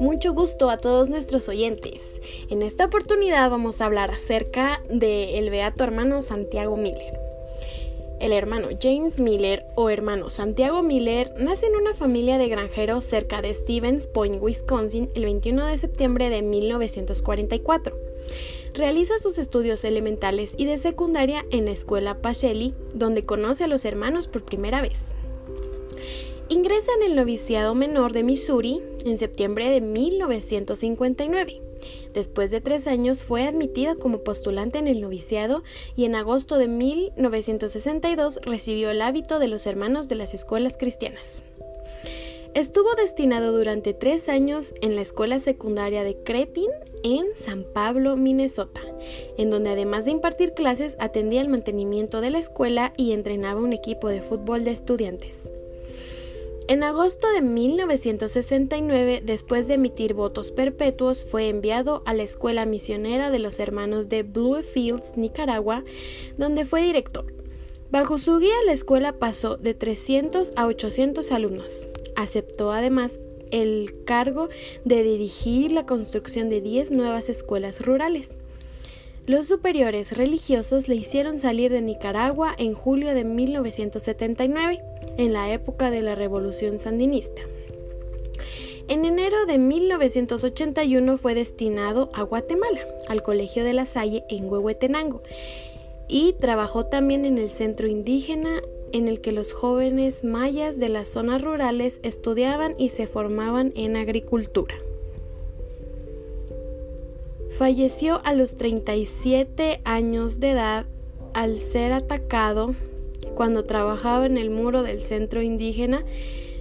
Mucho gusto a todos nuestros oyentes. En esta oportunidad vamos a hablar acerca del beato hermano Santiago Miller. El hermano James Miller o hermano Santiago Miller nace en una familia de granjeros cerca de Stevens Point, Wisconsin, el 21 de septiembre de 1944. Realiza sus estudios elementales y de secundaria en la escuela Pacelli, donde conoce a los hermanos por primera vez. Ingresa en el noviciado menor de Missouri en septiembre de 1959. Después de tres años fue admitido como postulante en el noviciado y en agosto de 1962 recibió el hábito de los hermanos de las escuelas cristianas. Estuvo destinado durante tres años en la escuela secundaria de Cretin en San Pablo, Minnesota, en donde además de impartir clases atendía el mantenimiento de la escuela y entrenaba un equipo de fútbol de estudiantes. En agosto de 1969, después de emitir votos perpetuos, fue enviado a la Escuela Misionera de los Hermanos de Bluefields, Nicaragua, donde fue director. Bajo su guía, la escuela pasó de 300 a 800 alumnos. Aceptó además el cargo de dirigir la construcción de 10 nuevas escuelas rurales. Los superiores religiosos le hicieron salir de Nicaragua en julio de 1979, en la época de la Revolución Sandinista. En enero de 1981 fue destinado a Guatemala, al Colegio de la Salle en Huehuetenango, y trabajó también en el centro indígena en el que los jóvenes mayas de las zonas rurales estudiaban y se formaban en agricultura. Falleció a los 37 años de edad al ser atacado cuando trabajaba en el muro del centro indígena.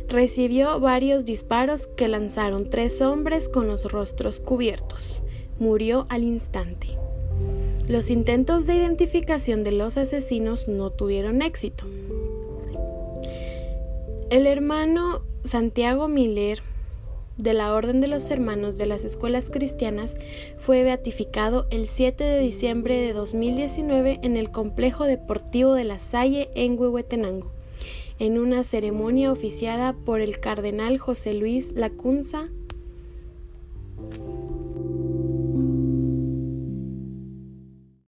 Recibió varios disparos que lanzaron tres hombres con los rostros cubiertos. Murió al instante. Los intentos de identificación de los asesinos no tuvieron éxito. El hermano Santiago Miller de la Orden de los Hermanos de las Escuelas Cristianas fue beatificado el 7 de diciembre de 2019 en el Complejo Deportivo de la Salle en Huehuetenango, en una ceremonia oficiada por el cardenal José Luis Lacunza